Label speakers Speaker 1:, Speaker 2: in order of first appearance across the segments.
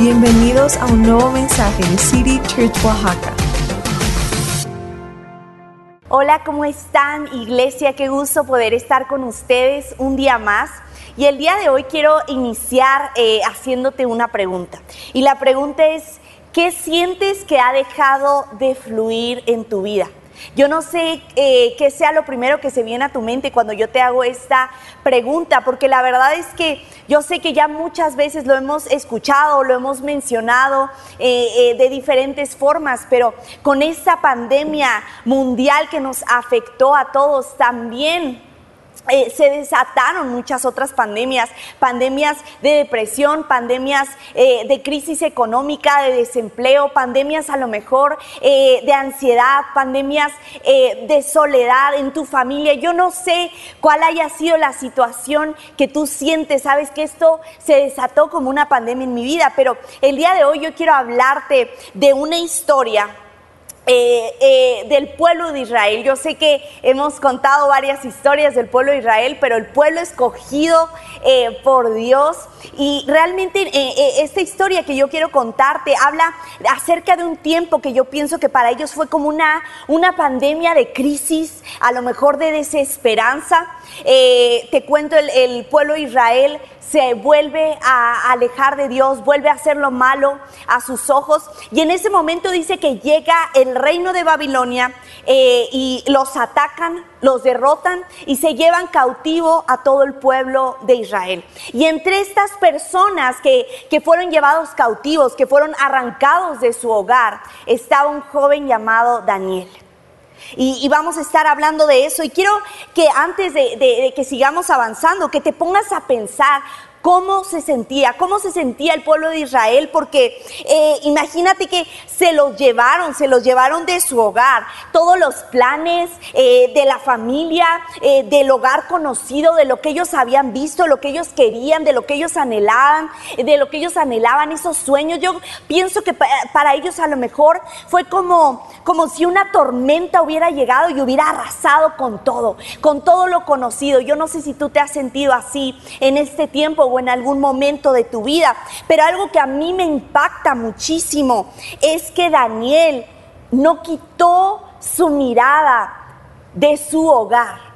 Speaker 1: Bienvenidos a un nuevo mensaje de City Church Oaxaca.
Speaker 2: Hola, ¿cómo están iglesia? Qué gusto poder estar con ustedes un día más. Y el día de hoy quiero iniciar eh, haciéndote una pregunta. Y la pregunta es, ¿qué sientes que ha dejado de fluir en tu vida? Yo no sé eh, qué sea lo primero que se viene a tu mente cuando yo te hago esta pregunta, porque la verdad es que yo sé que ya muchas veces lo hemos escuchado, lo hemos mencionado eh, eh, de diferentes formas, pero con esta pandemia mundial que nos afectó a todos también eh, se desataron muchas otras pandemias, pandemias de depresión, pandemias eh, de crisis económica, de desempleo, pandemias a lo mejor eh, de ansiedad, pandemias de soledad en tu familia. Yo no sé cuál haya sido la situación que tú sientes, sabes que esto se desató como una pandemia en mi vida, pero el día de hoy yo quiero hablarte de una historia eh, eh, del pueblo de Israel. Yo sé que hemos contado varias historias del pueblo de Israel, pero el pueblo escogido eh, por Dios. Y realmente esta historia que yo quiero contarte habla acerca de un tiempo que yo pienso que para ellos fue como una, una pandemia de crisis, a lo mejor de desesperanza. te cuento, el, el pueblo de Israel se vuelve a alejar de Dios, vuelve a hacer lo malo a sus ojos. Y en ese momento dice que llega el reino de Babilonia eh, y los atacan, los derrotan y se llevan cautivo a todo el pueblo de Israel. Y entre estas personas que, que fueron llevados cautivos, que fueron arrancados de su hogar, estaba un joven llamado Daniel. Y, vamos a estar hablando de eso. Y quiero que antes de, que sigamos avanzando, que te pongas a pensar cómo se sentía, cómo se sentía el pueblo de Israel, porque eh, imagínate que se los llevaron, se los llevaron de su hogar, todos los planes eh, de la familia, eh, del hogar conocido, de lo que ellos habían visto, lo que ellos querían, de lo que ellos anhelaban, de lo que ellos anhelaban, esos sueños. Yo pienso que para ellos a lo mejor fue como, como si una tormenta hubiera llegado y hubiera arrasado con todo, con todo lo conocido. Yo no sé si tú te has sentido así en este tiempo o en algún momento de tu vida. Pero algo que a mí me impacta muchísimo es que Daniel no quitó su mirada de su hogar.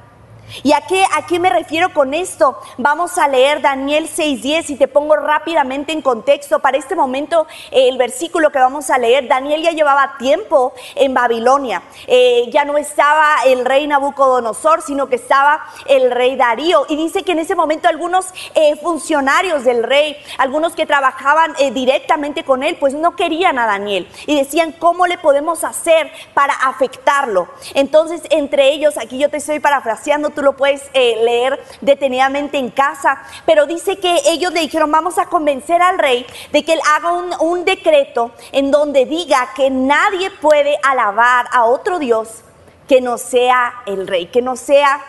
Speaker 2: ¿Y a qué, a qué me refiero con esto? Vamos a leer Daniel 6.10 y te pongo rápidamente en contexto. Para este momento, eh, el versículo que vamos a leer, Daniel ya llevaba tiempo en Babilonia. Eh, ya no estaba el rey Nabucodonosor, sino que estaba el rey Darío. Y dice que en ese momento algunos eh, funcionarios del rey, algunos que trabajaban directamente con él, pues no querían a Daniel. Y decían, ¿cómo le podemos hacer para afectarlo? Entonces, entre ellos, aquí yo te estoy parafraseando, tú lo puedes eh, leer detenidamente en casa, pero dice que ellos le dijeron, vamos a convencer al rey de que él haga un, decreto en donde diga que nadie puede alabar a otro Dios que no sea el rey, que no sea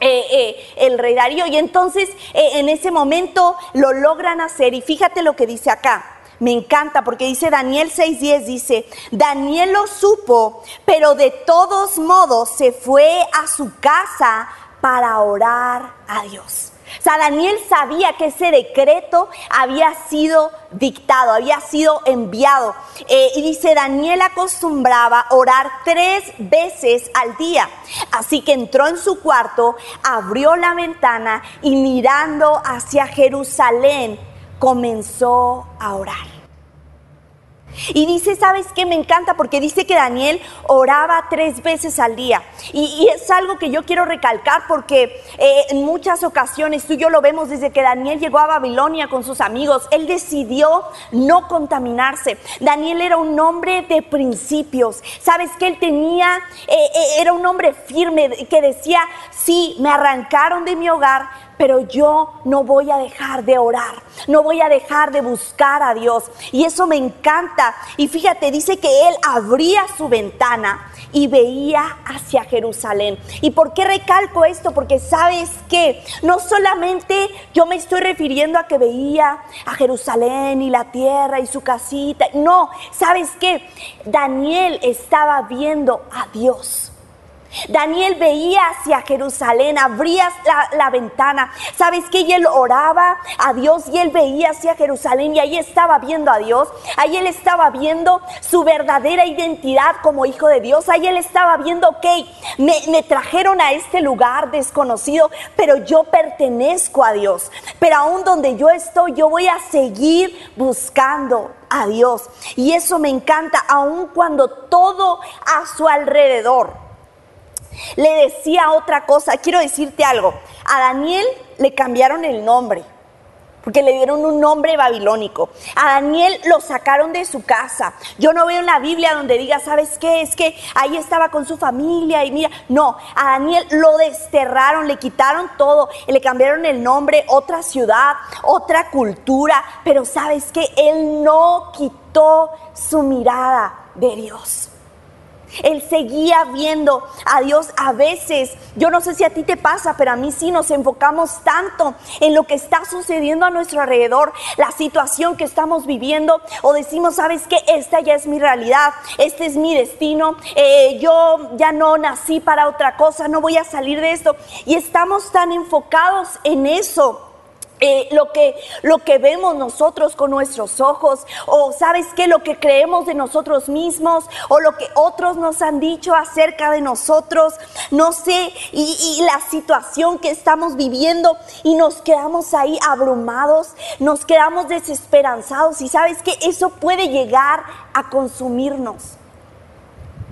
Speaker 2: eh, eh, el rey Darío. Y entonces en ese momento lo logran hacer. Y fíjate lo que dice acá. Me encanta porque dice Daniel 6:10, dice, Daniel lo supo, pero de todos modos se fue a su casa para orar a Dios. O sea, Daniel sabía que ese decreto había sido dictado, había sido enviado. Eh, y dice, Daniel acostumbraba orar tres veces al día. Así que entró en su cuarto, abrió la ventana y mirando hacia Jerusalén, comenzó a orar. Y dice, ¿sabes qué? Me encanta porque dice que Daniel oraba tres veces al día. Y, es algo que yo quiero recalcar porque eh, en muchas ocasiones, tú y yo lo vemos desde que Daniel llegó a Babilonia con sus amigos, él decidió no contaminarse. Daniel era un hombre de principios. ¿Sabes que Él tenía, eh, eh, era un hombre firme que decía, sí, me arrancaron de mi hogar, pero yo no voy a dejar de orar, no voy a dejar de buscar a Dios. Y eso me encanta. Y fíjate, dice que él abría su ventana y veía hacia Jerusalén. ¿Y por qué recalco esto? Porque sabes que no solamente yo me estoy refiriendo a que veía a Jerusalén y la tierra y su casita. No, ¿sabes qué? Daniel estaba viendo a Dios. Daniel veía hacia Jerusalén, abría la, ventana. ¿Sabes que Y él oraba a Dios y él veía hacia Jerusalén y ahí estaba viendo a Dios. Ahí él estaba viendo su verdadera identidad como hijo de Dios. Ahí él estaba viendo, ok, me, me trajeron a este lugar desconocido, pero yo pertenezco a Dios. Pero aún donde yo estoy, yo voy a seguir buscando a Dios. Y eso me encanta, aun cuando todo a su alrededor le decía otra cosa. Quiero decirte algo. A Daniel le cambiaron el nombre porque le dieron un nombre babilónico. A Daniel lo sacaron de su casa. Yo no veo en la Biblia donde diga, ¿sabes qué? Es que ahí estaba con su familia y mira, no, a Daniel lo desterraron, le quitaron todo, le cambiaron el nombre, otra ciudad, otra cultura, pero ¿sabes qué? Él no quitó su mirada de Dios. Él seguía viendo a Dios a veces. Yo no sé si a ti te pasa, pero a mí sí nos enfocamos tanto en lo que está sucediendo a nuestro alrededor, la situación que estamos viviendo, o decimos, sabes que esta ya es mi realidad, este es mi destino, eh, yo ya no nací para otra cosa, no voy a salir de esto. Y estamos tan enfocados en eso eh, lo, que, lo que vemos nosotros con nuestros ojos, o sabes qué, lo que creemos de nosotros mismos, o lo que otros nos han dicho acerca de nosotros, no sé, y, y la situación que estamos viviendo, y nos quedamos ahí abrumados, nos quedamos desesperanzados, y sabes que eso puede llegar a consumirnos.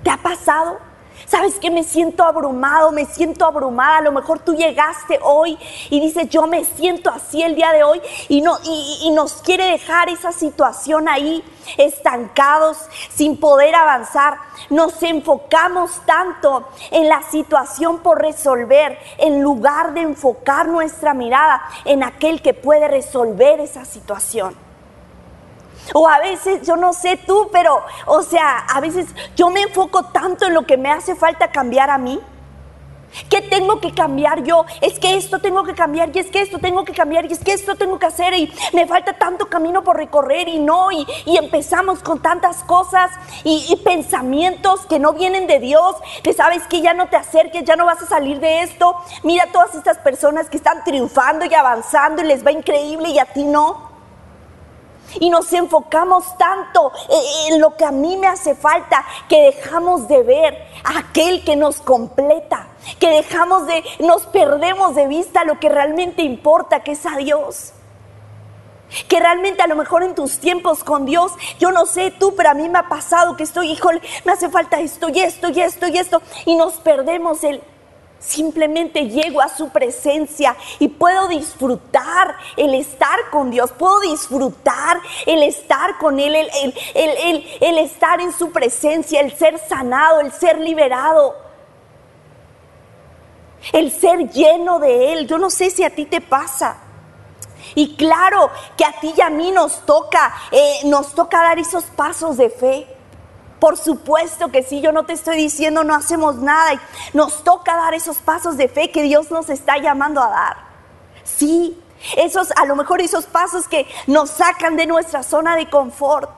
Speaker 2: ¿Te ha pasado? Sabes que me siento abrumado, me siento abrumada. A lo mejor tú llegaste hoy y dices, yo me siento así el día de hoy y, no, y, nos quiere dejar esa situación ahí, estancados, sin poder avanzar. Nos enfocamos tanto en la situación por resolver, en lugar de enfocar nuestra mirada en aquel que puede resolver esa situación. O a veces, yo no sé tú, pero, o sea, a veces yo me enfoco tanto en lo que me hace falta cambiar a mí. ¿Qué tengo que cambiar yo? Es que esto tengo que cambiar y es que esto tengo que cambiar y es que esto tengo que hacer y me falta tanto camino por recorrer y no, y, empezamos con tantas cosas y, y, pensamientos que no vienen de Dios, que sabes que ya no te acerques, ya no vas a salir de esto. Mira todas estas personas que están triunfando y avanzando y les va increíble y a ti no. Y nos enfocamos tanto en lo que a mí me hace falta que dejamos de ver a aquel que nos completa, que dejamos de, nos perdemos de vista lo que realmente importa, que es a Dios. Que realmente a lo mejor en tus tiempos con Dios, yo no sé tú, pero a mí me ha pasado que estoy, híjole, me hace falta esto y esto y esto y esto, y nos perdemos el, Simplemente llego a su presencia y puedo disfrutar el estar con Dios, puedo disfrutar el estar con Él, el, estar en su presencia, el ser sanado, el ser liberado, el ser lleno de Él. Yo no sé si a ti te pasa. Y claro que a ti y a mí nos toca, eh, nos toca dar esos pasos de fe. Por supuesto que sí, yo no te estoy diciendo no hacemos nada. Nos toca dar esos pasos de fe que Dios nos está llamando a dar. Sí, esos, a lo mejor esos pasos que nos sacan de nuestra zona de confort.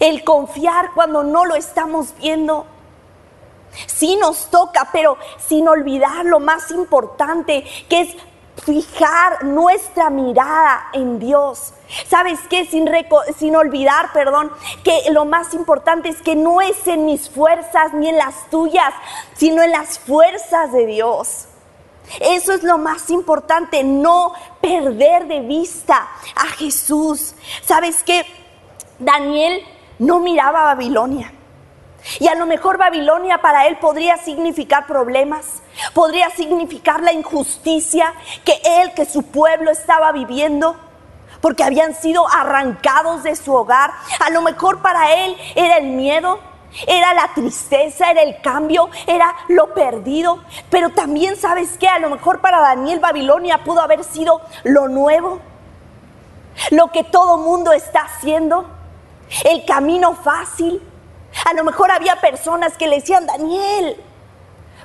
Speaker 2: El confiar cuando no lo estamos viendo. Sí nos toca, pero sin olvidar lo más importante, que es fijar nuestra mirada en Dios. ¿Sabes qué? Sin, olvidar, perdón, que lo más importante es que no es en mis fuerzas ni en las tuyas, sino en las fuerzas de Dios. Eso es lo más importante, no perder de vista a Jesús. ¿Sabes qué? Daniel no miraba a Babilonia. Y a lo mejor Babilonia para él podría significar problemas, podría significar la injusticia que él, que su pueblo estaba viviendo, porque habían sido arrancados de su hogar. A lo mejor para él era el miedo, era la tristeza, era el cambio, era lo perdido. Pero también sabes que a lo mejor para Daniel Babilonia pudo haber sido lo nuevo, lo que todo mundo está haciendo, el camino fácil a lo mejor había personas que le decían, Daniel,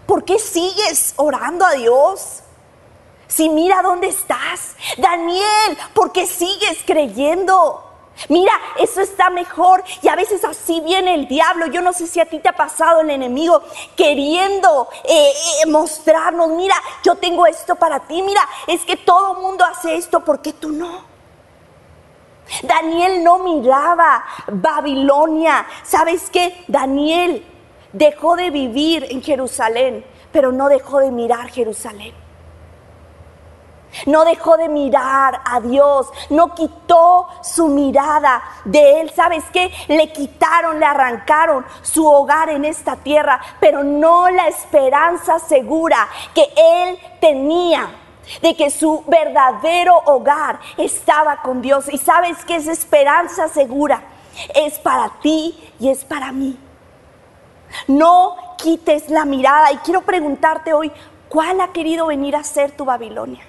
Speaker 2: ¿por qué sigues orando a Dios? Si mira dónde estás. Daniel, ¿por qué sigues creyendo? Mira, eso está mejor. Y a veces así viene el diablo. Yo no sé si a ti te ha pasado el enemigo queriendo eh, eh, mostrarnos, mira, yo tengo esto para ti. Mira, es que todo mundo hace esto, ¿por qué tú no? Daniel no miraba Babilonia. ¿Sabes qué? Daniel dejó de vivir en Jerusalén, pero no dejó de mirar Jerusalén. No dejó de mirar a Dios, no quitó su mirada de Él. ¿Sabes qué? Le quitaron, le arrancaron su hogar en esta tierra, pero no la esperanza segura que Él tenía de que su verdadero hogar estaba con Dios. Y sabes que esa esperanza segura es para ti y es para mí. No quites la mirada y quiero preguntarte hoy, ¿cuál ha querido venir a ser tu Babilonia?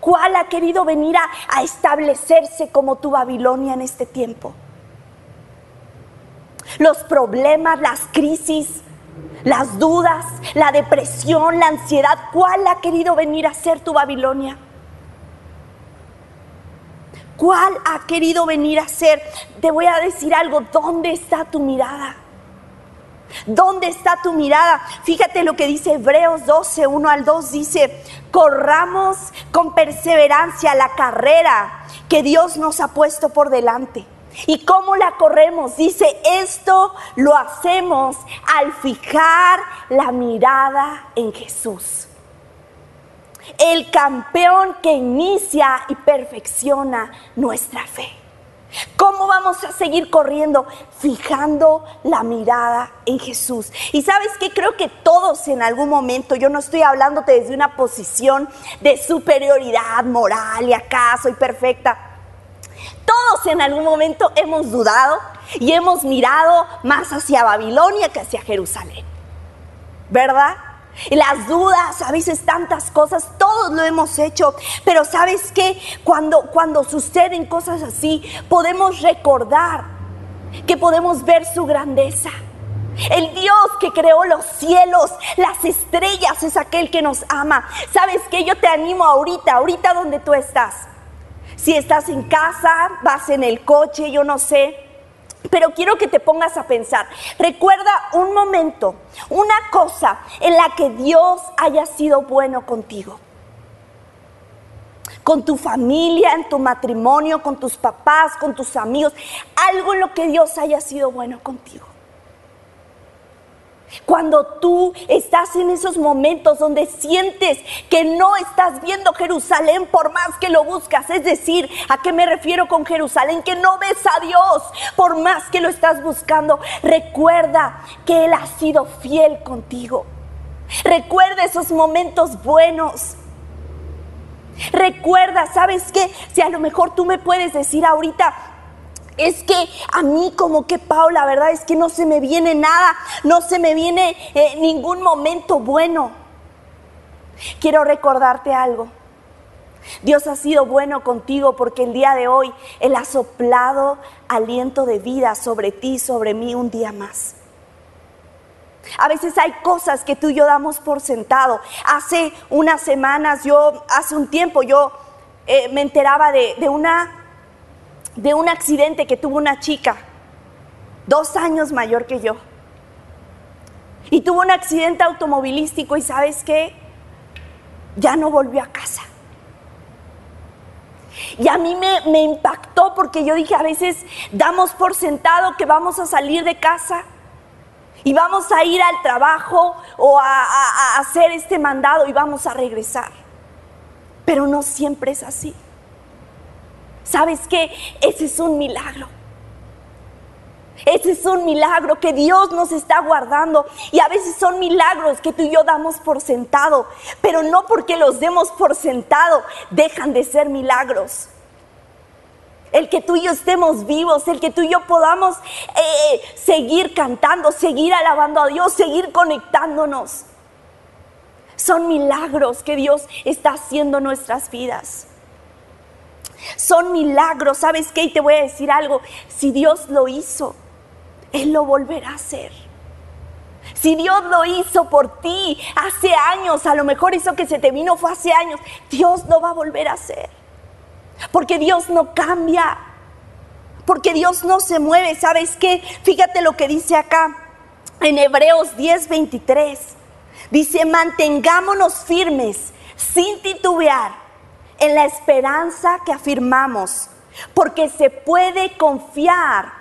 Speaker 2: ¿Cuál ha querido venir a, establecerse como tu Babilonia en este tiempo? Los problemas, las crisis, las dudas, la depresión, la ansiedad, ¿cuál ha querido venir a ser tu Babilonia? ¿Cuál ha querido venir a ser? Te voy a decir algo, ¿dónde está tu mirada? ¿Dónde está tu mirada? Fíjate lo que dice Hebreos 12, 1 al 2, dice, corramos con perseverancia la carrera que Dios nos ha puesto por delante. ¿Y cómo la corremos? Dice, esto lo hacemos al fijar la mirada en Jesús. El campeón que inicia y perfecciona nuestra fe. ¿Cómo vamos a seguir corriendo? Fijando la mirada en Jesús. Y sabes que creo que todos en algún momento, yo no estoy hablándote desde una posición de superioridad moral y acá soy perfecta. Todos en algún momento hemos dudado y hemos mirado más hacia Babilonia que hacia Jerusalén. ¿Verdad? las dudas, a veces tantas cosas, todos lo hemos hecho, pero sabes que cuando, cuando suceden cosas así, podemos recordar que podemos ver su grandeza. El Dios que creó los cielos, las estrellas, es aquel que nos ama. ¿Sabes que Yo te animo ahorita, ahorita donde tú estás. Si estás en casa, vas en el coche, yo no sé, pero quiero que te pongas a pensar. Recuerda un momento, una cosa en la que Dios haya sido bueno contigo. Con tu familia, en tu matrimonio, con tus papás, con tus amigos. Algo en lo que Dios haya sido bueno contigo. Cuando tú estás en esos momentos donde sientes que no estás viendo Jerusalén por más que lo buscas, es decir, ¿a qué me refiero con Jerusalén? Que no ves a Dios por más que lo estás buscando. Recuerda que Él ha sido fiel contigo. Recuerda esos momentos buenos. Recuerda, ¿sabes qué? Si a lo mejor tú me puedes decir ahorita, es que a mí como que Paula, verdad es que no se me viene nada, no se me viene eh, ningún momento bueno. Quiero recordarte algo. Dios ha sido bueno contigo porque el día de hoy Él ha soplado aliento de vida sobre ti, sobre mí un día más. A veces hay cosas que tú y yo damos por sentado. Hace unas semanas, yo, hace un tiempo, yo eh, me enteraba de, de una de un accidente que tuvo una chica, dos años mayor que yo. Y tuvo un accidente automovilístico y sabes qué, ya no volvió a casa. Y a mí me, impactó porque yo dije, a veces damos por sentado que vamos a salir de casa y vamos a ir al trabajo o a hacer este mandado y vamos a regresar. Pero no siempre es así. ¿Sabes qué? Ese es un milagro. Ese es un milagro que Dios nos está guardando. Y a veces son milagros que tú y yo damos por sentado. Pero no porque los demos por sentado, dejan de ser milagros. El que tú y yo estemos vivos, el que tú y yo podamos eh, seguir cantando, seguir alabando a Dios, seguir conectándonos. Son milagros que Dios está haciendo en nuestras vidas. Son milagros, ¿sabes qué? Y te voy a decir algo, si Dios lo hizo, Él lo volverá a hacer. Si Dios lo hizo por ti hace años, a lo mejor eso que se te vino fue hace años, Dios lo va a volver a hacer. Porque Dios no cambia. Porque Dios no se mueve. ¿Sabes qué? Fíjate lo que dice acá en Hebreos 10:23. Dice, mantengámonos firmes sin titubear en la esperanza que afirmamos, porque se puede confiar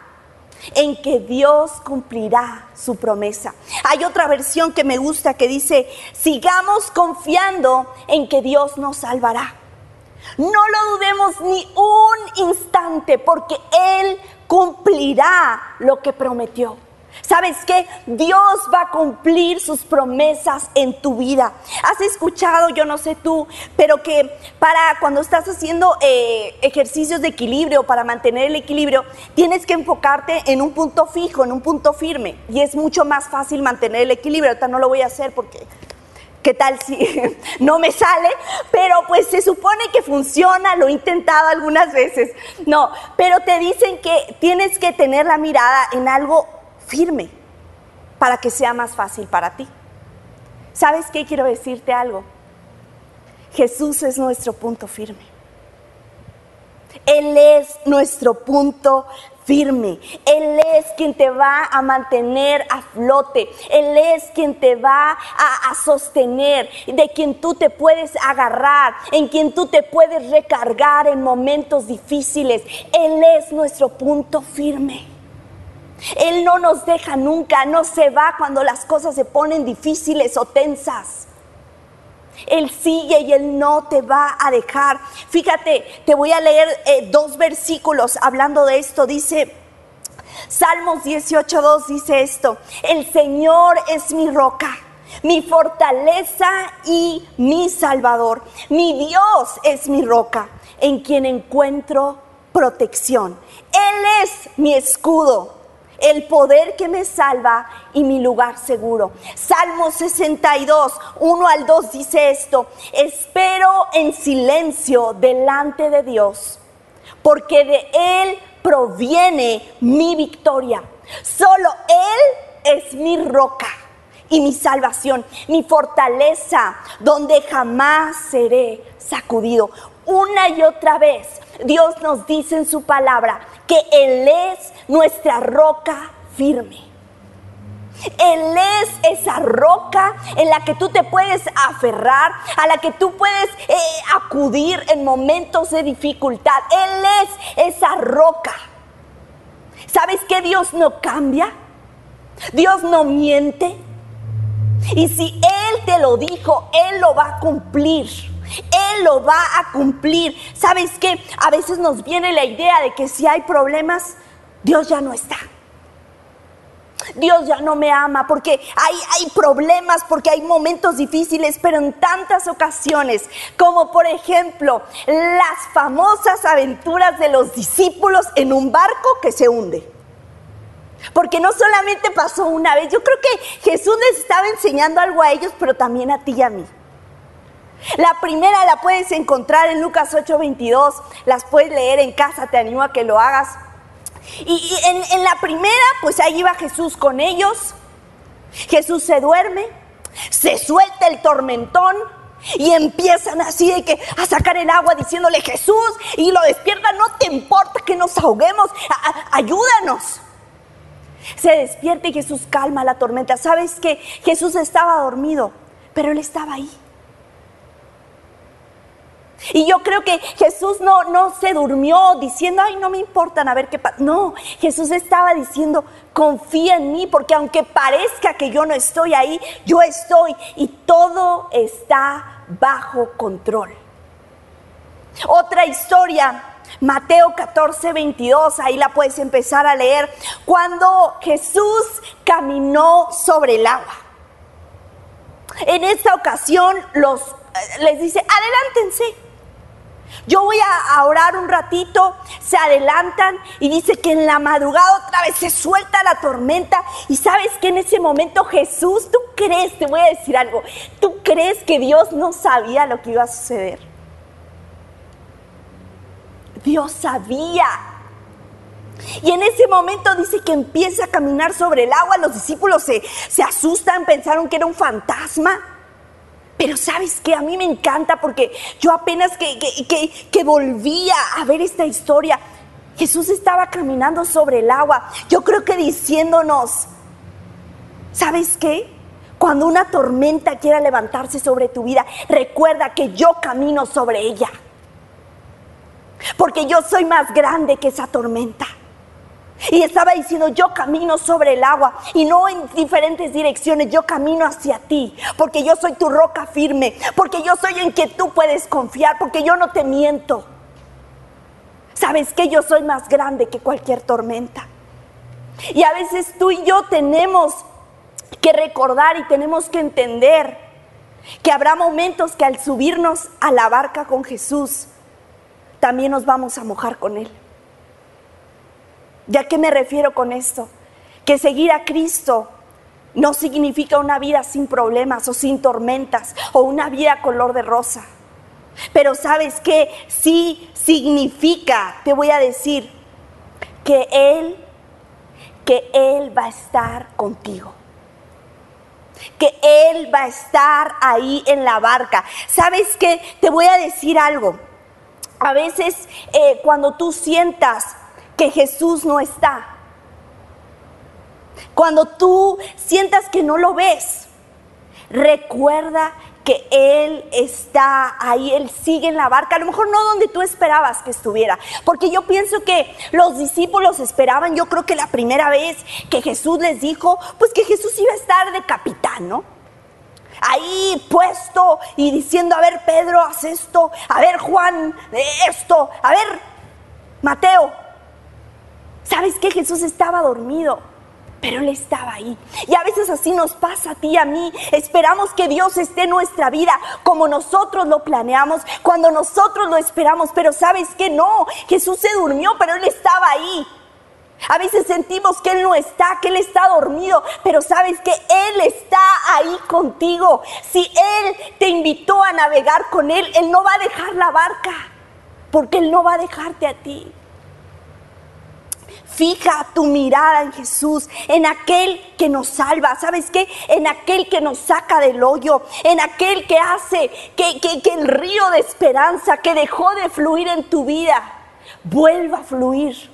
Speaker 2: en que Dios cumplirá su promesa. Hay otra versión que me gusta que dice, sigamos confiando en que Dios nos salvará. No lo dudemos ni un instante porque Él cumplirá lo que prometió. ¿Sabes qué? Dios va a cumplir sus promesas en tu vida. Has escuchado, yo no sé tú, pero que para cuando estás haciendo eh, ejercicios de equilibrio, para mantener el equilibrio, tienes que enfocarte en un punto fijo, en un punto firme. Y es mucho más fácil mantener el equilibrio. Ahorita no lo voy a hacer porque ¿Qué tal si no me sale? Pero pues se supone que funciona, lo he intentado algunas veces. No, pero te dicen que tienes que tener la mirada en algo firme para que sea más fácil para ti. ¿Sabes qué? Quiero decirte algo. Jesús es nuestro punto firme. Él es nuestro punto firme. Él es quien te va a mantener a flote. Él es quien te va a, a, sostener, de quien tú te puedes agarrar, en quien tú te puedes recargar en momentos difíciles. Él es nuestro punto firme. Él no nos deja nunca, no se va cuando las cosas se ponen difíciles o tensas. Él sigue y Él no te va a dejar. Fíjate, te voy a leer eh, dos versículos hablando de esto. Dice, Salmos 18.2 dice esto, el Señor es mi roca, mi fortaleza y mi salvador. Mi Dios es mi roca, en quien encuentro protección. Él es mi escudo el poder que me salva y mi lugar seguro. Salmo 62, 1 al 2 dice esto, espero en silencio delante de Dios, porque de Él proviene mi victoria. Solo Él es mi roca y mi salvación, mi fortaleza, donde jamás seré sacudido. Una y otra vez Dios nos dice en su palabra que Él es nuestra roca firme. Él es esa roca en la que tú te puedes aferrar, a la que tú puedes eh, acudir en momentos de dificultad. Él es esa roca. ¿Sabes que Dios no cambia? Dios no miente. Y si Él te lo dijo, Él lo va a cumplir. Él lo va a cumplir. ¿Sabes qué? A veces nos viene la idea de que si hay problemas, Dios ya no está. Dios ya no me ama porque hay, hay, problemas, porque hay momentos difíciles, pero en tantas ocasiones, como por ejemplo las famosas aventuras de los discípulos en un barco que se hunde. Porque no solamente pasó una vez, yo creo que Jesús les estaba enseñando algo a ellos, pero también a ti y a mí. La primera la puedes encontrar en Lucas 8:22, las puedes leer en casa, te animo a que lo hagas. Y, en, la primera, pues ahí iba Jesús con ellos. Jesús se duerme, se suelta el tormentón, y empiezan así de que a sacar el agua diciéndole Jesús y lo despierta, no te importa que nos ahoguemos, ayúdanos. Se despierta y Jesús calma la tormenta. ¿Sabes que Jesús estaba dormido, pero él estaba ahí. Y yo creo que Jesús no, no se durmió diciendo, ay, no me importan a ver qué pasa. No, Jesús estaba diciendo, confía en mí, porque aunque parezca que yo no estoy ahí, yo estoy y todo está bajo control. Otra historia, Mateo 14, 22, ahí la puedes empezar a leer, cuando Jesús caminó sobre el agua. En esta ocasión los, eh, les dice, adelántense. Yo voy a orar un ratito, se adelantan y dice que en la madrugada otra vez se suelta la tormenta y sabes que en ese momento Jesús, tú crees, te voy a decir algo, tú crees que Dios no sabía lo que iba a suceder. Dios sabía. Y en ese momento dice que empieza a caminar sobre el agua, los discípulos se, se asustan, pensaron que era un fantasma. Pero sabes que a mí me encanta porque yo apenas que, que, que, volvía a ver esta historia, Jesús estaba caminando sobre el agua. Yo creo que diciéndonos, ¿sabes qué? Cuando una tormenta quiera levantarse sobre tu vida, recuerda que yo camino sobre ella. Porque yo soy más grande que esa tormenta. Y estaba diciendo, yo camino sobre el agua y no en diferentes direcciones, yo camino hacia ti, porque yo soy tu roca firme, porque yo soy en que tú puedes confiar, porque yo no te miento. ¿Sabes que Yo soy más grande que cualquier tormenta. Y a veces tú y yo tenemos que recordar y tenemos que entender que habrá momentos que al subirnos a la barca con Jesús, también nos vamos a mojar con Él. ¿Ya qué me refiero con esto? Que seguir a Cristo no significa una vida sin problemas o sin tormentas o una vida color de rosa. Pero sabes qué? Sí significa, te voy a decir, que Él, que Él va a estar contigo. Que Él va a estar ahí en la barca. ¿Sabes qué? Te voy a decir algo. A veces eh, cuando tú sientas que Jesús no está. Cuando tú sientas que no lo ves, recuerda que Él está ahí, Él sigue en la barca, a lo mejor no donde tú esperabas que estuviera, porque yo pienso que los discípulos esperaban, yo creo que la primera vez que Jesús les dijo, pues que Jesús iba a estar de capitán, ¿no? Ahí puesto y diciendo, a ver Pedro, haz esto, a ver Juan, esto, a ver Mateo, ¿Sabes qué? Jesús estaba dormido, pero Él estaba ahí. Y a veces así nos pasa a ti y a mí. Esperamos que Dios esté en nuestra vida como nosotros lo planeamos, cuando nosotros lo esperamos, pero ¿sabes qué? No, Jesús se durmió, pero Él estaba ahí. A veces sentimos que Él no está, que Él está dormido, pero sabes que Él está ahí contigo. Si Él te invitó a navegar con Él, Él no va a dejar la barca, porque Él no va a dejarte a ti. Fija tu mirada en Jesús, en aquel que nos salva, ¿sabes qué? En aquel que nos saca del hoyo, en aquel que hace que, que el río de esperanza que dejó de fluir en tu vida vuelva a fluir.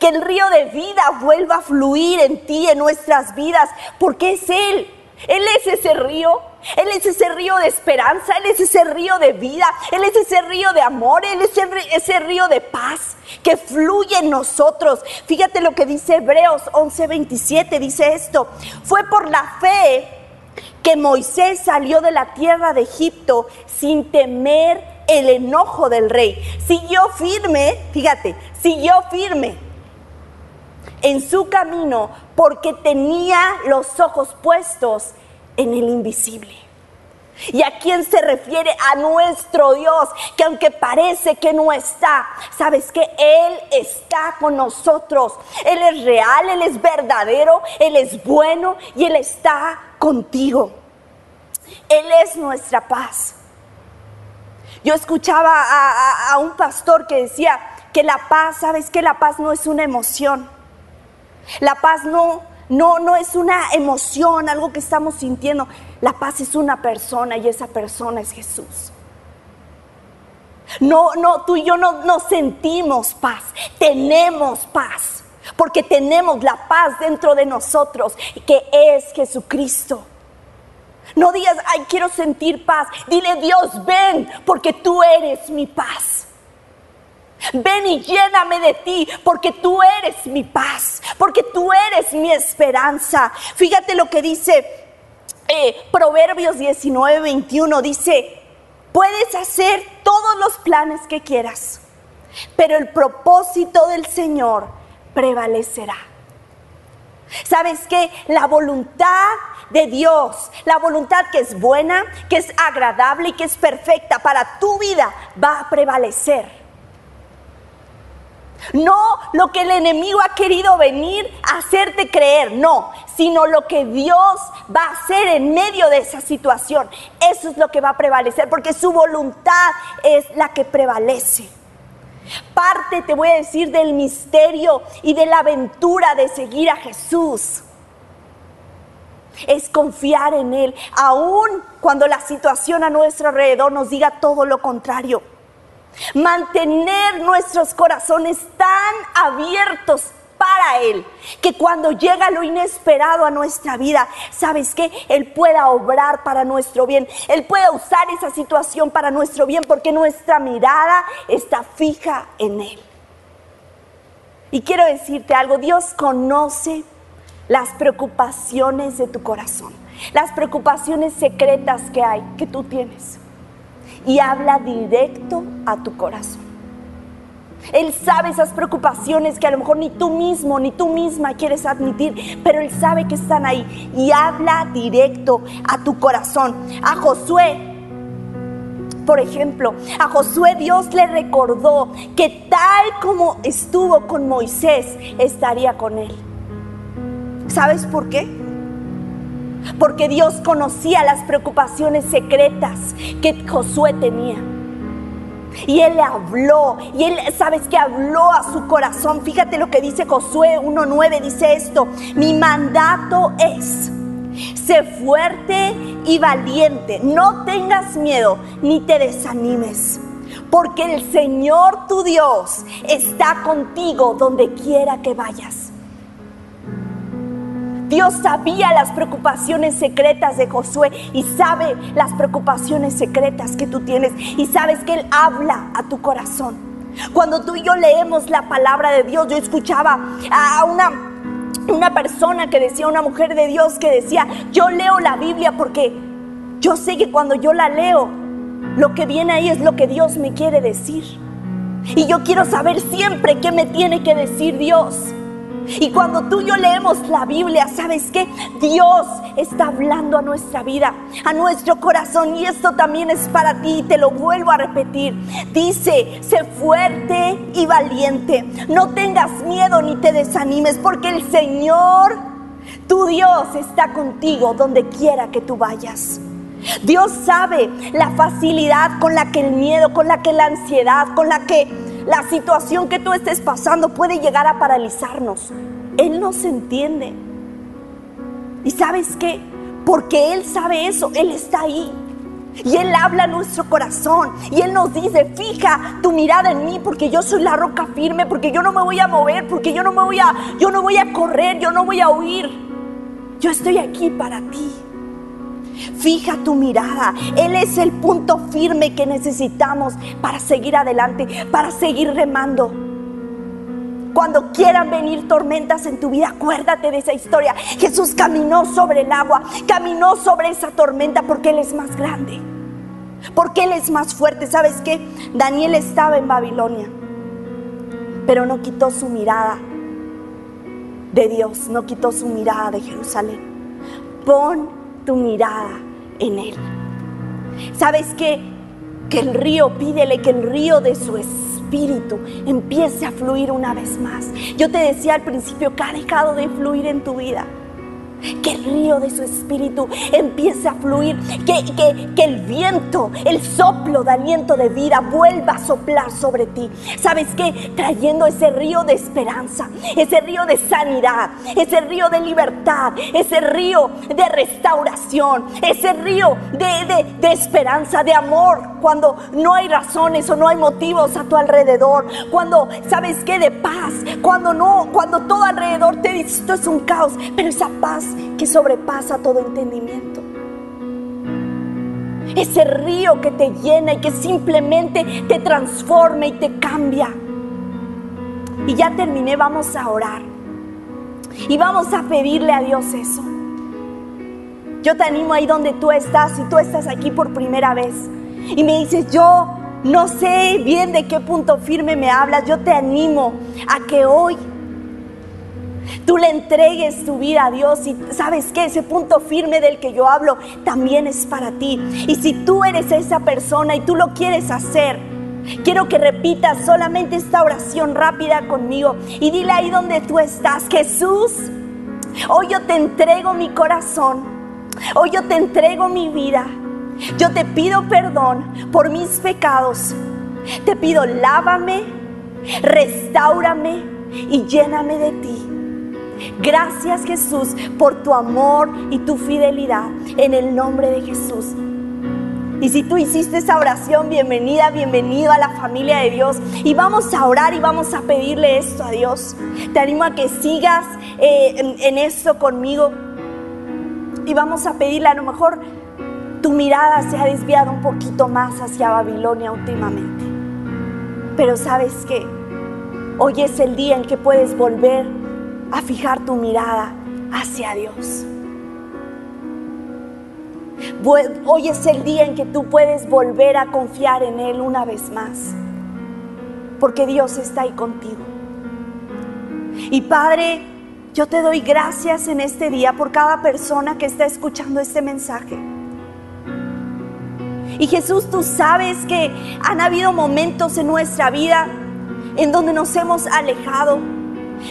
Speaker 2: Que el río de vida vuelva a fluir en ti, en nuestras vidas, porque es Él él es ese río, Él es ese río de esperanza, Él es ese río de vida, Él es ese río de amor, Él es ese río de paz que fluye en nosotros. Fíjate lo que dice Hebreos 11:27, dice esto, fue por la fe que Moisés salió de la tierra de Egipto sin temer el enojo del rey. Siguió firme, fíjate, siguió firme en su camino porque tenía los ojos puestos en el invisible. ¿Y a quién se refiere? A nuestro Dios, que aunque parece que no está, sabes que Él está con nosotros. Él es real, Él es verdadero, Él es bueno y Él está contigo. Él es nuestra paz. Yo escuchaba a, a un pastor que decía que la paz, sabes que la paz no es una emoción. La paz no, no, no es una emoción, algo que estamos sintiendo. La paz es una persona y esa persona es Jesús. No, no, tú y yo no, no sentimos paz, tenemos paz, porque tenemos la paz dentro de nosotros, que es Jesucristo. No digas, ay, quiero sentir paz. Dile, Dios, ven, porque tú eres mi paz. Ven y lléname de ti, porque tú eres mi paz, porque tú eres mi esperanza. Fíjate lo que dice eh, Proverbios 19, 21. Dice, puedes hacer todos los planes que quieras, pero el propósito del Señor prevalecerá. ¿Sabes qué? La voluntad de Dios, la voluntad que es buena, que es agradable y que es perfecta para tu vida va a prevalecer. No lo que el enemigo ha querido venir a hacerte creer, no, sino lo que Dios va a hacer en medio de esa situación. Eso es lo que va a prevalecer, porque su voluntad es la que prevalece. Parte, te voy a decir, del misterio y de la aventura de seguir a Jesús. es confiar en Él, aun cuando la situación a nuestro alrededor nos diga todo lo contrario. Mantener nuestros corazones tan abiertos para Él, que cuando llega lo inesperado a nuestra vida, ¿sabes qué? Él pueda obrar para nuestro bien, Él pueda usar esa situación para nuestro bien, porque nuestra mirada está fija en Él. Y quiero decirte algo, Dios conoce las preocupaciones de tu corazón, las preocupaciones secretas que hay, que tú tienes. Y habla directo a tu corazón. Él sabe esas preocupaciones que a lo mejor ni tú mismo ni tú misma quieres admitir, pero Él sabe que están ahí y habla directo a tu corazón. A Josué, por ejemplo, a Josué Dios le recordó que tal como estuvo con Moisés, estaría con él. ¿Sabes por qué? Porque Dios conocía las preocupaciones secretas que Josué tenía. Y él le habló, y él, ¿sabes que Habló a su corazón. Fíjate lo que dice Josué 1.9, dice esto, mi mandato es, sé fuerte y valiente, no tengas miedo ni te desanimes, porque el Señor tu Dios está contigo donde quiera que vayas. Dios sabía las preocupaciones secretas de Josué y sabe las preocupaciones secretas que tú tienes y sabes que Él habla a tu corazón. Cuando tú y yo leemos la palabra de Dios, yo escuchaba a una, una persona que decía, una mujer de Dios que decía, yo leo la Biblia porque yo sé que cuando yo la leo, lo que viene ahí es lo que Dios me quiere decir. Y yo quiero saber siempre qué me tiene que decir Dios. Y cuando tú y yo leemos la Biblia, ¿sabes qué? Dios está hablando a nuestra vida, a nuestro corazón. Y esto también es para ti, te lo vuelvo a repetir. Dice, sé fuerte y valiente. No tengas miedo ni te desanimes, porque el Señor, tu Dios, está contigo donde quiera que tú vayas. Dios sabe la facilidad con la que el miedo, con la que la ansiedad, con la que la situación que tú estés pasando puede llegar a paralizarnos. Él nos entiende. ¿Y sabes qué? Porque Él sabe eso, Él está ahí. Y Él habla a nuestro corazón. Y Él nos dice, fija tu mirada en mí porque yo soy la roca firme, porque yo no me voy a mover, porque yo no me voy a, yo no voy a correr, yo no voy a huir. Yo estoy aquí para ti. Fija tu mirada. Él es el punto firme que necesitamos para seguir adelante, para seguir remando. Cuando quieran venir tormentas en tu vida, acuérdate de esa historia. Jesús caminó sobre el agua, caminó sobre esa tormenta porque Él es más grande, porque Él es más fuerte. ¿Sabes qué? Daniel estaba en Babilonia, pero no quitó su mirada de Dios, no quitó su mirada de Jerusalén. Pon tu mirada en Él. ¿Sabes qué? Que el río, pídele que el río de su espíritu empiece a fluir una vez más. Yo te decía al principio que ha dejado de fluir en tu vida que el río de su espíritu empiece a fluir, que, que, el viento, el soplo de aliento de vida vuelva a soplar sobre ti. ¿Sabes qué? Trayendo ese río de esperanza, ese río de sanidad, ese río de libertad, ese río de restauración, ese río de, de esperanza, de amor, cuando no hay razones o no hay motivos a tu alrededor, cuando, ¿sabes qué? De paz, cuando no, cuando todo alrededor te dice esto es un caos, pero esa paz que sobrepasa todo entendimiento. Ese río que te llena y que simplemente te transforma y te cambia. Y ya terminé, vamos a orar. Y vamos a pedirle a Dios eso. Yo te animo ahí donde tú estás, si tú estás aquí por primera vez y me dices, yo no sé bien de qué punto firme me hablas, yo te animo a que hoy tú le entregues tu vida a Dios y sabes que ese punto firme del que yo hablo también es para ti. Y si tú eres esa persona y tú lo quieres hacer, quiero que repitas solamente esta oración rápida conmigo y dile ahí donde tú estás, Jesús, hoy yo te entrego mi corazón, hoy yo te entrego mi vida. Yo te pido perdón por mis pecados. Te pido lávame, restaurame y lléname de ti. Gracias Jesús por tu amor y tu fidelidad en el nombre de Jesús. Y si tú hiciste esa oración, bienvenida, bienvenido a la familia de Dios. Y vamos a orar y vamos a pedirle esto a Dios. Te animo a que sigas eh, en, en esto conmigo. Y vamos a pedirle, a lo mejor tu mirada se ha desviado un poquito más hacia Babilonia últimamente. Pero sabes que hoy es el día en que puedes volver a fijar tu mirada hacia Dios. Hoy es el día en que tú puedes volver a confiar en Él una vez más. Porque Dios está ahí contigo. Y Padre, yo te doy gracias en este día por cada persona que está escuchando este mensaje. Y Jesús, tú sabes que han habido momentos en nuestra vida en donde nos hemos alejado,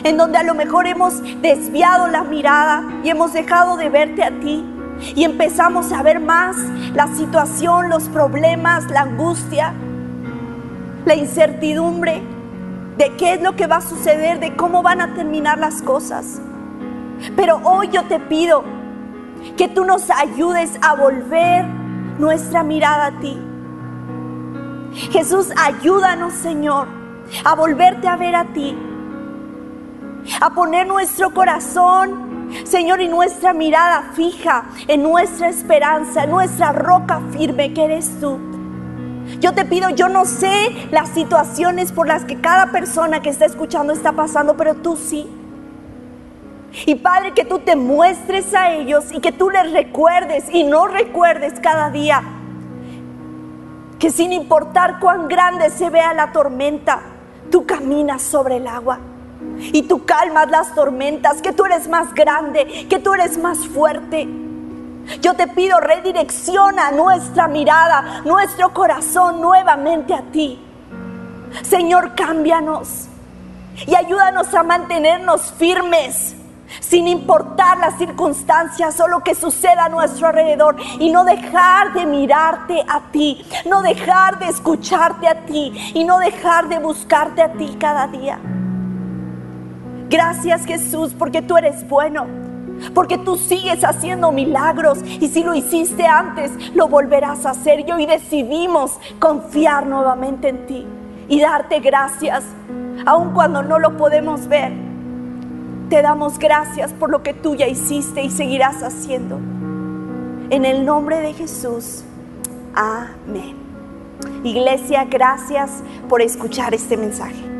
Speaker 2: en donde a lo mejor hemos desviado la mirada y hemos dejado de verte a ti. Y empezamos a ver más la situación, los problemas, la angustia, la incertidumbre de qué es lo que va a suceder, de cómo van a terminar las cosas. Pero hoy yo te pido que tú nos ayudes a volver nuestra mirada a ti. Jesús, ayúdanos, Señor, a volverte a ver a ti, a poner nuestro corazón Señor, y nuestra mirada fija en nuestra esperanza, en nuestra roca firme que eres tú. Yo te pido, yo no sé las situaciones por las que cada persona que está escuchando está pasando, pero tú sí. Y Padre, que tú te muestres a ellos y que tú les recuerdes y no recuerdes cada día que sin importar cuán grande se vea la tormenta, tú caminas sobre el agua y tú calmas las tormentas, que tú eres más grande, que tú eres más fuerte. Yo te pido redirecciona nuestra mirada, nuestro corazón nuevamente a ti. Señor, cámbianos y ayúdanos a mantenernos firmes sin importar las circunstancias o lo que suceda a nuestro alrededor y no dejar de mirarte a ti, no dejar de escucharte a ti y no dejar de buscarte a ti cada día. Gracias Jesús porque tú eres bueno, porque tú sigues haciendo milagros y si lo hiciste antes, lo volverás a hacer. Y hoy decidimos confiar nuevamente en ti y darte gracias, aun cuando no lo podemos ver. Te damos gracias por lo que tú ya hiciste y seguirás haciendo. En el nombre de Jesús. Amén. Iglesia, gracias por escuchar este mensaje.